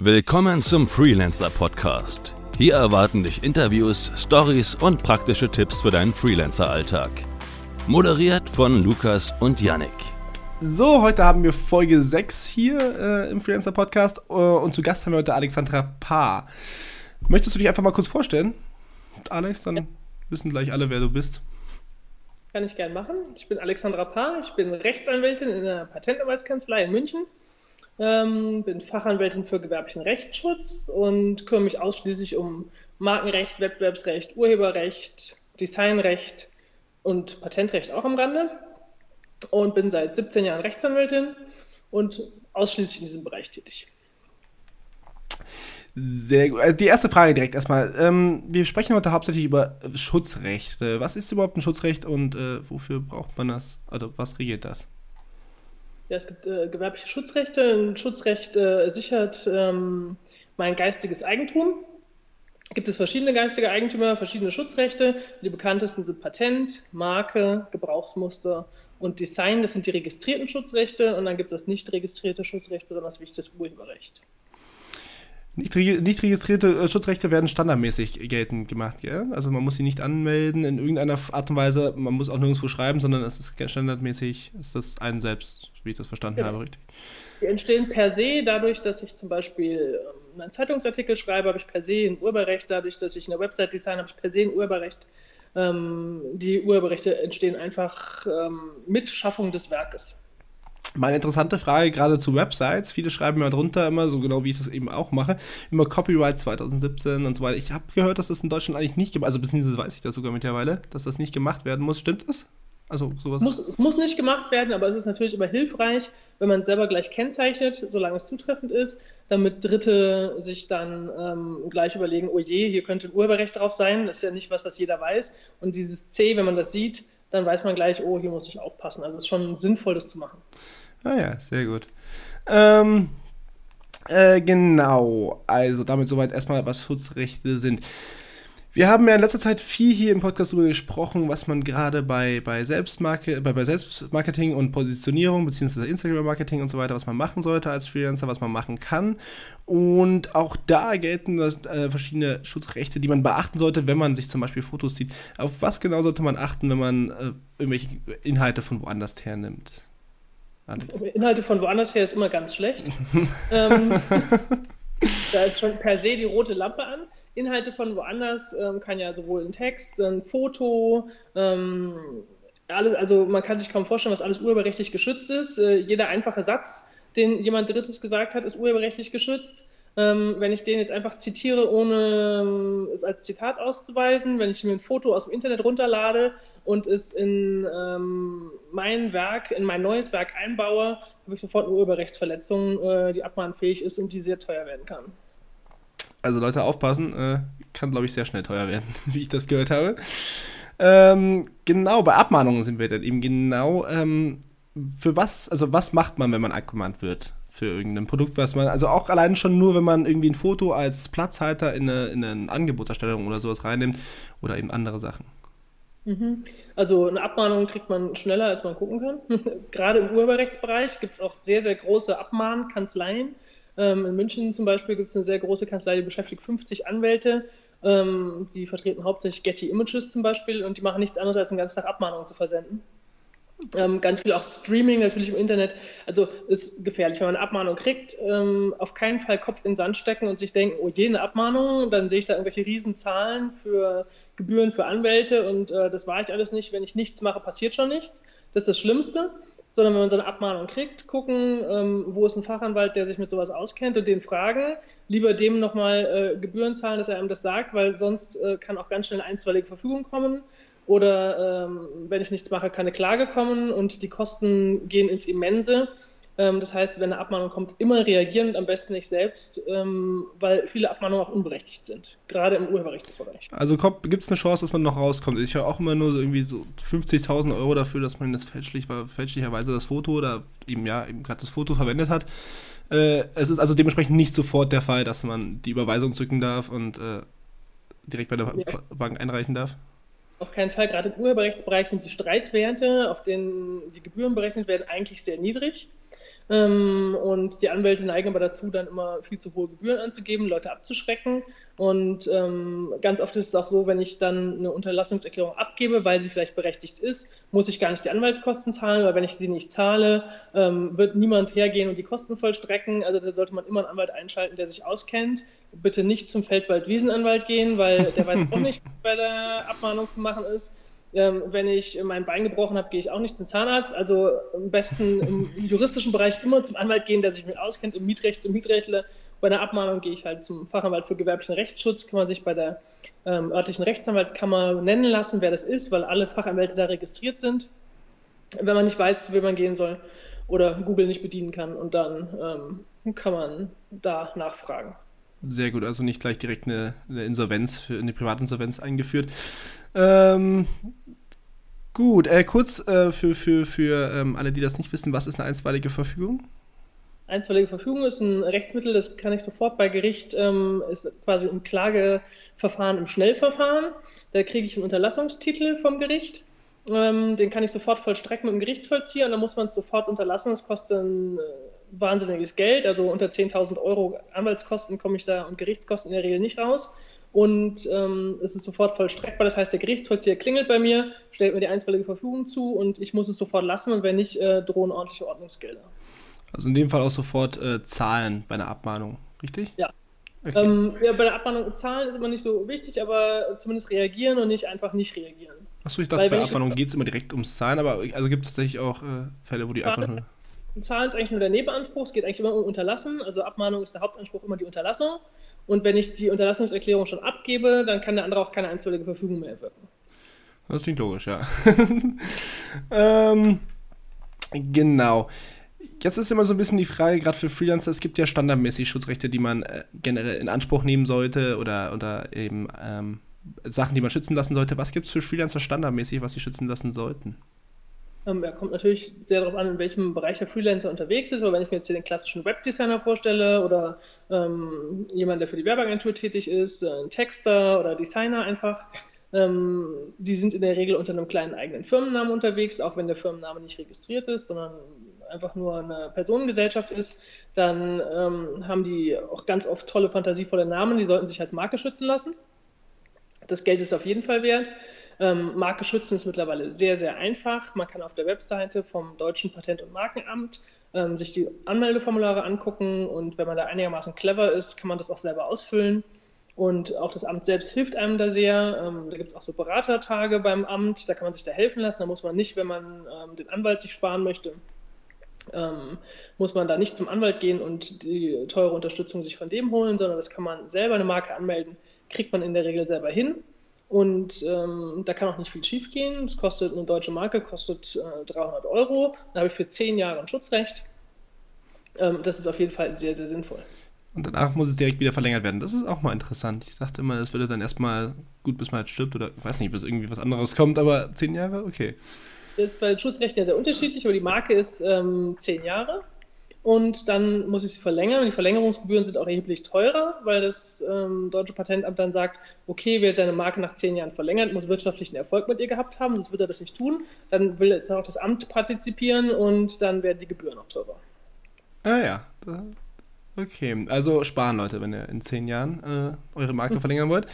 Willkommen zum Freelancer Podcast. Hier erwarten dich Interviews, Stories und praktische Tipps für deinen Freelancer-Alltag. Moderiert von Lukas und Yannick. So, heute haben wir Folge 6 hier äh, im Freelancer Podcast äh, und zu Gast haben wir heute Alexandra Paar. Möchtest du dich einfach mal kurz vorstellen? Alex, dann ja. wissen gleich alle, wer du bist. Kann ich gerne machen. Ich bin Alexandra Paar, ich bin Rechtsanwältin in einer Patentanwaltskanzlei in München ähm, bin Fachanwältin für gewerblichen Rechtsschutz und kümmere mich ausschließlich um Markenrecht, Wettbewerbsrecht, Urheberrecht, Designrecht und Patentrecht auch am Rande. Und bin seit 17 Jahren Rechtsanwältin und ausschließlich in diesem Bereich tätig. Sehr gut. Also die erste Frage direkt erstmal. Ähm, wir sprechen heute hauptsächlich über Schutzrecht. Was ist überhaupt ein Schutzrecht und äh, wofür braucht man das? Also was regelt das? Ja, es gibt äh, gewerbliche Schutzrechte. Ein Schutzrecht äh, sichert ähm, mein geistiges Eigentum. Gibt es verschiedene geistige Eigentümer, verschiedene Schutzrechte. Die bekanntesten sind Patent, Marke, Gebrauchsmuster und Design. Das sind die registrierten Schutzrechte. Und dann gibt es das nicht registrierte Schutzrecht, besonders wichtig das Urheberrecht. Nicht, nicht, registrierte äh, Schutzrechte werden standardmäßig geltend gemacht, ja? Also man muss sie nicht anmelden in irgendeiner Art und Weise, man muss auch nirgendwo schreiben, sondern es ist standardmäßig, ist das einen selbst, wie ich das verstanden ja. habe, richtig? Die entstehen per se dadurch, dass ich zum Beispiel ähm, einen Zeitungsartikel schreibe, habe ich per se ein Urheberrecht, dadurch, dass ich eine Website design habe ich per se ein Urheberrecht. Ähm, die Urheberrechte entstehen einfach ähm, mit Schaffung des Werkes. Meine interessante Frage gerade zu Websites. Viele schreiben ja drunter immer, so genau wie ich das eben auch mache, immer Copyright 2017 und so weiter. Ich habe gehört, dass das in Deutschland eigentlich nicht, also beziehungsweise weiß ich das sogar mittlerweile, dass das nicht gemacht werden muss. Stimmt das? Also sowas. Muss, es muss nicht gemacht werden, aber es ist natürlich immer hilfreich, wenn man es selber gleich kennzeichnet, solange es zutreffend ist, damit Dritte sich dann ähm, gleich überlegen, oh je, hier könnte ein Urheberrecht drauf sein. Das ist ja nicht was, was jeder weiß. Und dieses C, wenn man das sieht, dann weiß man gleich, oh, hier muss ich aufpassen. Also es ist schon sinnvoll, das zu machen. Ah ja, sehr gut. Ähm, äh, genau, also damit soweit erstmal, was Schutzrechte sind. Wir haben ja in letzter Zeit viel hier im Podcast darüber gesprochen, was man gerade bei, bei, bei, bei Selbstmarketing und Positionierung, beziehungsweise Instagram-Marketing und so weiter, was man machen sollte als Freelancer, was man machen kann. Und auch da gelten äh, verschiedene Schutzrechte, die man beachten sollte, wenn man sich zum Beispiel Fotos sieht. Auf was genau sollte man achten, wenn man äh, irgendwelche Inhalte von woanders hernimmt? Inhalte von woanders her ist immer ganz schlecht. ähm, da ist schon per se die rote Lampe an. Inhalte von woanders ähm, kann ja sowohl ein Text, ein Foto, ähm, alles, also man kann sich kaum vorstellen, was alles urheberrechtlich geschützt ist. Äh, jeder einfache Satz, den jemand Drittes gesagt hat, ist urheberrechtlich geschützt. Ähm, wenn ich den jetzt einfach zitiere, ohne ähm, es als Zitat auszuweisen, wenn ich mir ein Foto aus dem Internet runterlade und es in ähm, mein Werk, in mein neues Werk einbaue, habe ich sofort eine Urheberrechtsverletzung, äh, die abmahnfähig ist und die sehr teuer werden kann. Also Leute, aufpassen, äh, kann glaube ich sehr schnell teuer werden, wie ich das gehört habe. Ähm, genau, bei Abmahnungen sind wir dann eben genau. Ähm, für was, also was macht man, wenn man abgemahnt wird? für irgendein Produkt, was man, also auch allein schon nur, wenn man irgendwie ein Foto als Platzhalter in eine, in eine Angebotserstellung oder sowas reinnimmt oder eben andere Sachen. Mhm. Also eine Abmahnung kriegt man schneller, als man gucken kann. Gerade im Urheberrechtsbereich gibt es auch sehr, sehr große Abmahnkanzleien. Ähm, in München zum Beispiel gibt es eine sehr große Kanzlei, die beschäftigt 50 Anwälte. Ähm, die vertreten hauptsächlich Getty Images zum Beispiel und die machen nichts anderes, als den ganzen Tag Abmahnungen zu versenden. Ähm, ganz viel auch Streaming natürlich im Internet. Also ist gefährlich, wenn man eine Abmahnung kriegt. Ähm, auf keinen Fall Kopf in den Sand stecken und sich denken, oh je, eine Abmahnung, dann sehe ich da irgendwelche Riesenzahlen für Gebühren für Anwälte und äh, das war ich alles nicht. Wenn ich nichts mache, passiert schon nichts. Das ist das Schlimmste. Sondern wenn man so eine Abmahnung kriegt, gucken, ähm, wo ist ein Fachanwalt, der sich mit sowas auskennt und den fragen, lieber dem nochmal äh, Gebühren zahlen, dass er einem das sagt, weil sonst äh, kann auch ganz schnell eine einstweilige Verfügung kommen oder ähm, wenn ich nichts mache, kann eine Klage kommen und die Kosten gehen ins Immense. Ähm, das heißt, wenn eine Abmahnung kommt, immer reagieren und am besten nicht selbst, ähm, weil viele Abmahnungen auch unberechtigt sind, gerade im Urheberrechtsbereich. Also gibt es eine Chance, dass man noch rauskommt? Ich höre auch immer nur so irgendwie so 50.000 Euro dafür, dass man das fälschlich, fälschlicherweise das Foto oder eben ja eben gerade das Foto verwendet hat. Äh, es ist also dementsprechend nicht sofort der Fall, dass man die Überweisung zücken darf und äh, direkt bei der ja. Bank einreichen darf. Auf keinen Fall. Gerade im Urheberrechtsbereich sind die Streitwerte, auf denen die Gebühren berechnet werden, eigentlich sehr niedrig. Ähm, und die Anwälte neigen aber dazu, dann immer viel zu hohe Gebühren anzugeben, Leute abzuschrecken. Und ähm, ganz oft ist es auch so, wenn ich dann eine Unterlassungserklärung abgebe, weil sie vielleicht berechtigt ist, muss ich gar nicht die Anwaltskosten zahlen, weil wenn ich sie nicht zahle, ähm, wird niemand hergehen und die Kosten vollstrecken. Also da sollte man immer einen Anwalt einschalten, der sich auskennt. Bitte nicht zum Feldwald-Wiesenanwalt gehen, weil der weiß auch nicht, was bei der Abmahnung zu machen ist. Ähm, wenn ich mein Bein gebrochen habe, gehe ich auch nicht zum Zahnarzt. Also am besten im juristischen Bereich immer zum Anwalt gehen, der sich mit auskennt, im Mietrecht zum Mietrechtler. Bei der Abmahnung gehe ich halt zum Fachanwalt für gewerblichen Rechtsschutz, kann man sich bei der ähm, örtlichen Rechtsanwaltkammer nennen lassen, wer das ist, weil alle Fachanwälte da registriert sind. Wenn man nicht weiß, zu wem man gehen soll oder Google nicht bedienen kann und dann ähm, kann man da nachfragen. Sehr gut, also nicht gleich direkt eine, eine Insolvenz, für eine Privatinsolvenz eingeführt. Ähm, gut, äh, kurz äh, für, für, für ähm, alle, die das nicht wissen, was ist eine einstweilige Verfügung? Einstweilige Verfügung ist ein Rechtsmittel, das kann ich sofort bei Gericht, ähm, ist quasi ein Klageverfahren im Schnellverfahren. Da kriege ich einen Unterlassungstitel vom Gericht. Ähm, den kann ich sofort vollstrecken mit dem Gerichtsvollzieher und dann muss man es sofort unterlassen. Das kostet ein äh, wahnsinniges Geld. Also unter 10.000 Euro Anwaltskosten komme ich da und Gerichtskosten in der Regel nicht raus. Und ähm, es ist sofort vollstreckbar. Das heißt, der Gerichtsvollzieher klingelt bei mir, stellt mir die einstweilige Verfügung zu und ich muss es sofort lassen und wenn nicht, äh, drohen ordentliche Ordnungsgelder. Also in dem Fall auch sofort äh, zahlen bei einer Abmahnung, richtig? Ja. Okay. Ähm, ja, bei der Abmahnung zahlen ist immer nicht so wichtig, aber zumindest reagieren und nicht einfach nicht reagieren. Achso, ich dachte, Weil bei Abmahnung geht es immer direkt ums Zahlen, aber also gibt es tatsächlich auch äh, Fälle, wo die einfach nur. Zahlen ist eigentlich nur der Nebenanspruch, es geht eigentlich immer um Unterlassen. Also Abmahnung ist der Hauptanspruch immer die Unterlassung. Und wenn ich die Unterlassungserklärung schon abgebe, dann kann der andere auch keine einstweilige Verfügung mehr erwirken. Das klingt logisch, ja. ähm, genau. Jetzt ist immer so ein bisschen die Frage, gerade für Freelancer, es gibt ja standardmäßig Schutzrechte, die man äh, generell in Anspruch nehmen sollte oder, oder eben ähm, Sachen, die man schützen lassen sollte. Was gibt es für Freelancer standardmäßig, was sie schützen lassen sollten? Ähm, ja, kommt natürlich sehr darauf an, in welchem Bereich der Freelancer unterwegs ist. Aber wenn ich mir jetzt hier den klassischen Webdesigner vorstelle oder ähm, jemand, der für die Werbeagentur tätig ist, äh, ein Texter oder Designer einfach, ähm, die sind in der Regel unter einem kleinen eigenen Firmennamen unterwegs, auch wenn der Firmenname nicht registriert ist, sondern einfach nur eine Personengesellschaft ist, dann ähm, haben die auch ganz oft tolle, fantasievolle Namen, die sollten sich als Marke schützen lassen. Das Geld ist auf jeden Fall wert. Ähm, Marke schützen ist mittlerweile sehr, sehr einfach. Man kann auf der Webseite vom Deutschen Patent- und Markenamt ähm, sich die Anmeldeformulare angucken und wenn man da einigermaßen clever ist, kann man das auch selber ausfüllen. Und auch das Amt selbst hilft einem da sehr. Ähm, da gibt es auch so Beratertage beim Amt, da kann man sich da helfen lassen. Da muss man nicht, wenn man ähm, den Anwalt sich sparen möchte, ähm, muss man da nicht zum Anwalt gehen und die teure Unterstützung sich von dem holen, sondern das kann man selber eine Marke anmelden, kriegt man in der Regel selber hin. Und ähm, da kann auch nicht viel schief gehen. Es kostet eine deutsche Marke, kostet äh, 300 Euro. Da habe ich für 10 Jahre ein Schutzrecht. Ähm, das ist auf jeden Fall sehr, sehr sinnvoll. Und danach muss es direkt wieder verlängert werden. Das ist auch mal interessant. Ich dachte immer, es würde dann erstmal gut, bis man halt stirbt oder ich weiß nicht, bis irgendwie was anderes kommt, aber 10 Jahre, okay. Das ist bei Schutzrechten ja sehr unterschiedlich, aber die Marke ist ähm, 10 Jahre und dann muss ich sie verlängern. Und die Verlängerungsgebühren sind auch erheblich teurer, weil das ähm, deutsche Patentamt dann sagt, okay, wer seine Marke nach zehn Jahren verlängert, muss wirtschaftlichen Erfolg mit ihr gehabt haben, sonst wird er das nicht tun. Dann will jetzt auch das Amt partizipieren und dann werden die Gebühren noch teurer. Ah ja, okay. Also sparen Leute, wenn ihr in zehn Jahren äh, eure Marke verlängern wollt.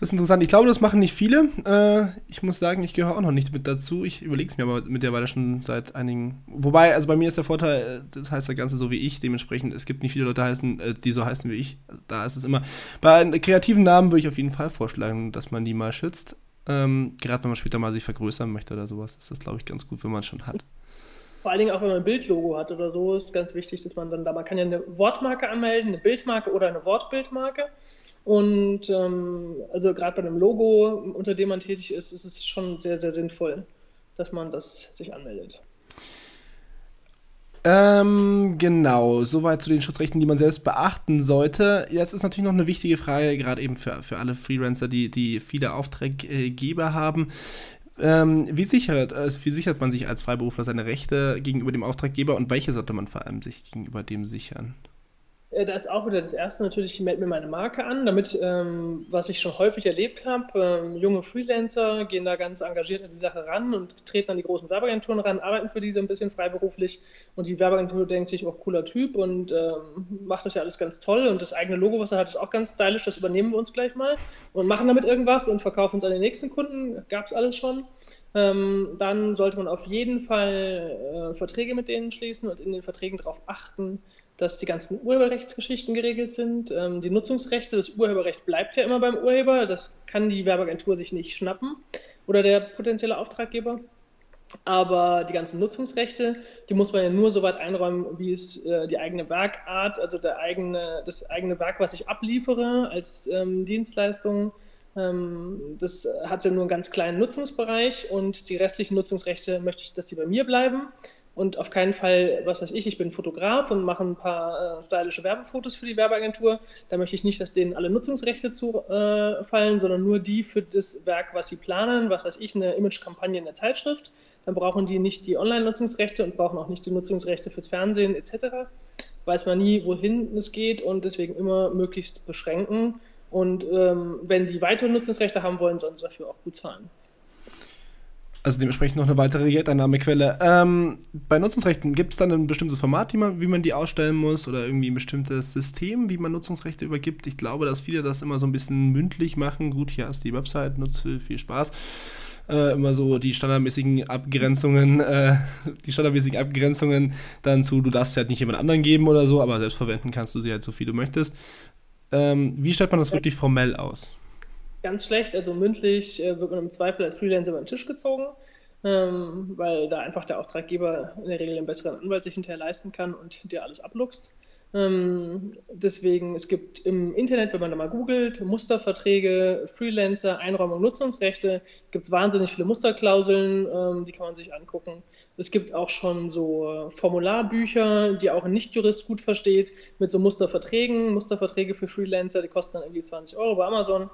Das ist interessant. Ich glaube, das machen nicht viele. Äh, ich muss sagen, ich gehöre auch noch nicht mit dazu. Ich überlege es mir aber mittlerweile schon seit einigen. Wobei, also bei mir ist der Vorteil, äh, das heißt der Ganze so wie ich. Dementsprechend, es gibt nicht viele Leute, heißen, äh, die so heißen wie ich. Da ist es immer. Bei kreativen Namen würde ich auf jeden Fall vorschlagen, dass man die mal schützt. Ähm, Gerade wenn man später mal sich vergrößern möchte oder sowas, ist das, glaube ich, ganz gut, wenn man es schon hat. Vor allen Dingen auch, wenn man ein Bildlogo hat oder so, ist ganz wichtig, dass man dann da, man kann ja eine Wortmarke anmelden, eine Bildmarke oder eine Wortbildmarke. Und ähm, also gerade bei einem Logo, unter dem man tätig ist, ist es schon sehr, sehr sinnvoll, dass man das sich anmeldet. Ähm, genau, soweit zu den Schutzrechten, die man selbst beachten sollte. Jetzt ist natürlich noch eine wichtige Frage, gerade eben für, für alle Freelancer, die, die viele Auftraggeber haben. Ähm, wie, sichert, äh, wie sichert man sich als Freiberufler seine Rechte gegenüber dem Auftraggeber und welche sollte man vor allem sich gegenüber dem sichern? Äh, da ist auch wieder das Erste natürlich, ich melde mir meine Marke an, damit, ähm, was ich schon häufig erlebt habe, ähm, junge Freelancer gehen da ganz engagiert an die Sache ran und treten an die großen Werbeagenturen ran, arbeiten für diese ein bisschen freiberuflich. Und die Werbeagentur denkt sich, auch oh, cooler Typ und ähm, macht das ja alles ganz toll. Und das eigene Logo, was er hat, ist auch ganz stylisch, das übernehmen wir uns gleich mal und machen damit irgendwas und verkaufen es an den nächsten Kunden, gab es alles schon. Ähm, dann sollte man auf jeden Fall äh, Verträge mit denen schließen und in den Verträgen darauf achten, dass die ganzen Urheberrechtsgeschichten geregelt sind. Ähm, die Nutzungsrechte, das Urheberrecht bleibt ja immer beim Urheber, das kann die Werbeagentur sich nicht schnappen oder der potenzielle Auftraggeber. Aber die ganzen Nutzungsrechte, die muss man ja nur so weit einräumen, wie es äh, die eigene Werkart, also der eigene, das eigene Werk, was ich abliefere als ähm, Dienstleistung, ähm, das hat ja nur einen ganz kleinen Nutzungsbereich und die restlichen Nutzungsrechte möchte ich, dass die bei mir bleiben und auf keinen Fall, was weiß ich, ich bin Fotograf und mache ein paar äh, stylische Werbefotos für die Werbeagentur. Da möchte ich nicht, dass denen alle Nutzungsrechte zufallen, äh, sondern nur die für das Werk, was sie planen, was weiß ich, eine Imagekampagne in der Zeitschrift. Dann brauchen die nicht die Online-Nutzungsrechte und brauchen auch nicht die Nutzungsrechte fürs Fernsehen etc. Weiß man nie, wohin es geht und deswegen immer möglichst beschränken. Und ähm, wenn die weitere Nutzungsrechte haben wollen, sollen sie dafür auch gut zahlen. Also dementsprechend noch eine weitere Geldeinnahmequelle. Ähm, bei Nutzungsrechten gibt es dann ein bestimmtes Format, man, wie man die ausstellen muss oder irgendwie ein bestimmtes System, wie man Nutzungsrechte übergibt. Ich glaube, dass viele das immer so ein bisschen mündlich machen. Gut, hier hast du die Website, nutze viel Spaß. Äh, immer so die standardmäßigen Abgrenzungen, äh, die standardmäßigen Abgrenzungen dann zu, du darfst sie halt nicht jemand anderen geben oder so, aber selbst verwenden kannst du sie halt so viel du möchtest. Ähm, wie stellt man das wirklich formell aus? Ganz schlecht. Also mündlich äh, wird man im Zweifel als Freelancer über den Tisch gezogen, ähm, weil da einfach der Auftraggeber in der Regel einen besseren Anwalt sich hinterher leisten kann und dir alles abluchst. Ähm, deswegen, es gibt im Internet, wenn man da mal googelt, Musterverträge, Freelancer, Einräumung, Nutzungsrechte, gibt es wahnsinnig viele Musterklauseln, ähm, die kann man sich angucken. Es gibt auch schon so äh, Formularbücher, die auch ein Nichtjurist gut versteht, mit so Musterverträgen, Musterverträge für Freelancer, die kosten dann irgendwie 20 Euro bei Amazon. Äh,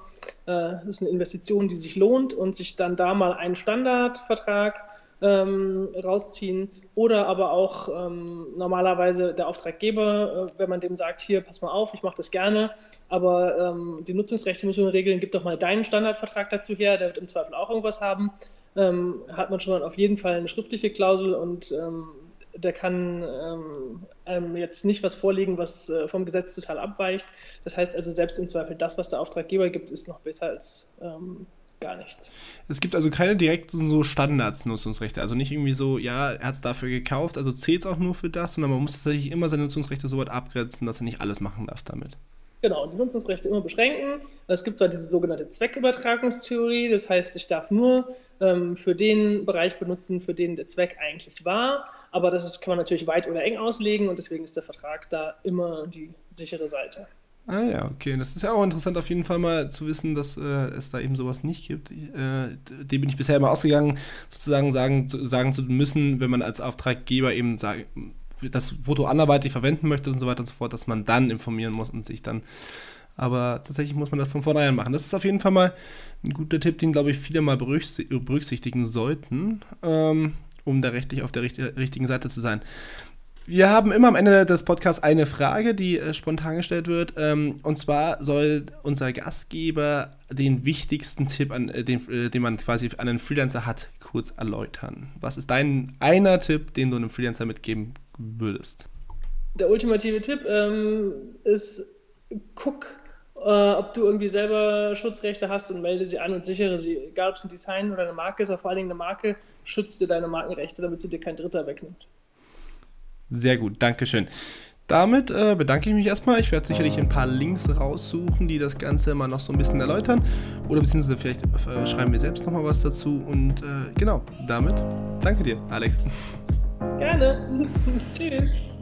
das ist eine Investition, die sich lohnt und sich dann da mal einen Standardvertrag ähm, rausziehen. Oder aber auch ähm, normalerweise der Auftraggeber, äh, wenn man dem sagt, hier, pass mal auf, ich mache das gerne, aber ähm, die Nutzungsrechte müssen wir regeln, gib doch mal deinen Standardvertrag dazu her, der wird im Zweifel auch irgendwas haben. Ähm, hat man schon mal auf jeden Fall eine schriftliche Klausel und ähm, der kann ähm, einem jetzt nicht was vorlegen, was äh, vom Gesetz total abweicht. Das heißt also, selbst im Zweifel das, was der Auftraggeber gibt, ist noch besser als ähm, gar nichts. Es gibt also keine direkten so Standards-Nutzungsrechte. Also nicht irgendwie so, ja, er hat es dafür gekauft, also zählt es auch nur für das, sondern man muss tatsächlich immer seine Nutzungsrechte so weit abgrenzen, dass er nicht alles machen darf damit. Genau, die Nutzungsrechte immer beschränken. Es gibt zwar diese sogenannte Zweckübertragungstheorie, das heißt, ich darf nur ähm, für den Bereich benutzen, für den der Zweck eigentlich war, aber das ist, kann man natürlich weit oder eng auslegen und deswegen ist der Vertrag da immer die sichere Seite. Ah ja, okay. Das ist ja auch interessant auf jeden Fall mal zu wissen, dass äh, es da eben sowas nicht gibt. Äh, dem bin ich bisher immer ausgegangen, sozusagen sagen, sagen zu müssen, wenn man als Auftraggeber eben sagt, das Foto anderweitig verwenden möchte und so weiter und so fort, dass man dann informieren muss und sich dann. Aber tatsächlich muss man das von vornherein machen. Das ist auf jeden Fall mal ein guter Tipp, den, glaube ich, viele mal berücksichtigen sollten, ähm, um da rechtlich auf der richtigen Seite zu sein. Wir haben immer am Ende des Podcasts eine Frage, die äh, spontan gestellt wird. Ähm, und zwar soll unser Gastgeber den wichtigsten Tipp, an, äh, den, äh, den man quasi an einen Freelancer hat, kurz erläutern. Was ist dein einer Tipp, den du einem Freelancer mitgeben würdest? Der ultimative Tipp ähm, ist, guck, äh, ob du irgendwie selber Schutzrechte hast und melde sie an und sichere sie. Egal, ob es ein Design oder eine Marke ist, aber vor allen Dingen eine Marke, schützt dir deine Markenrechte, damit sie dir kein Dritter wegnimmt. Sehr gut, Dankeschön. Damit äh, bedanke ich mich erstmal. Ich werde sicherlich ein paar Links raussuchen, die das Ganze mal noch so ein bisschen erläutern. Oder beziehungsweise vielleicht äh, schreiben wir selbst nochmal was dazu. Und äh, genau, damit danke dir, Alex. Gerne. Tschüss.